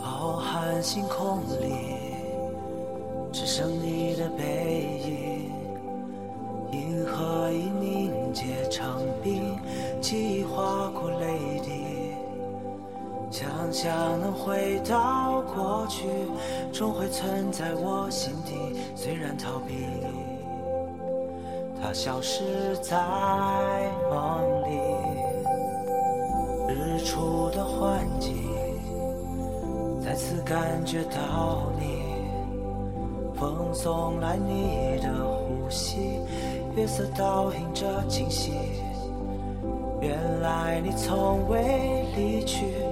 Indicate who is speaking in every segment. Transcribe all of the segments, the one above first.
Speaker 1: 浩瀚星空里，只剩你的背影。银河已凝结成冰，记忆划过泪。想象能回到过去，终会存在我心底。虽然逃避，它消失在梦里。日出的幻境。再次感觉到你，风送来你的呼吸，月色倒映着惊喜。原来你从未离去，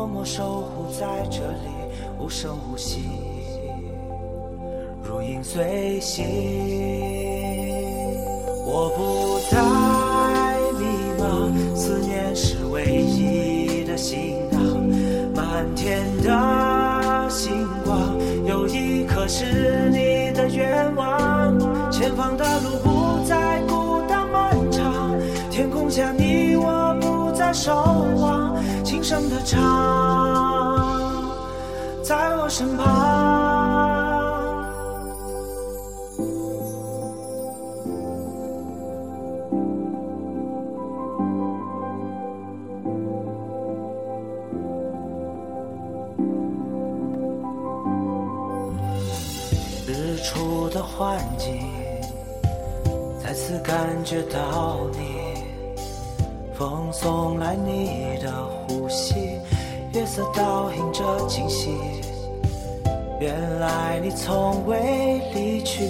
Speaker 1: 默默守护在这里，无声无息，如影随形。我不再迷茫，思念是唯一的行囊。满天的星光，有一颗是你的愿望。前方的路不再孤单漫长，天空下你守望，轻声的唱，在我身旁。日出的幻境，再次感觉到你，风送来你的呼吸，月色倒映着惊喜。原来你从未离去，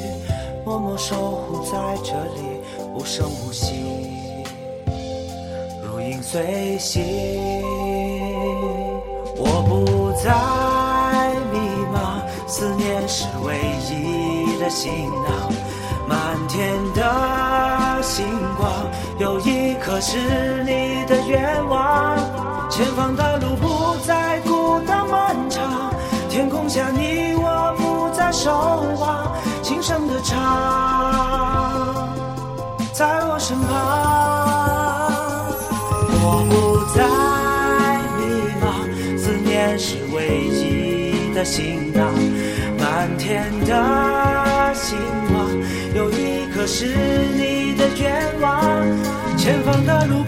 Speaker 1: 默默守护在这里，无声无息，如影随形。我不再迷茫，思念是唯一的行囊。可是你的愿望。前方的路不再孤单漫长，天空下你我不再守望，轻声的唱，在我身旁。我不再迷茫，思念是唯一的行囊。满天的星光，有一颗是你的愿。前方的路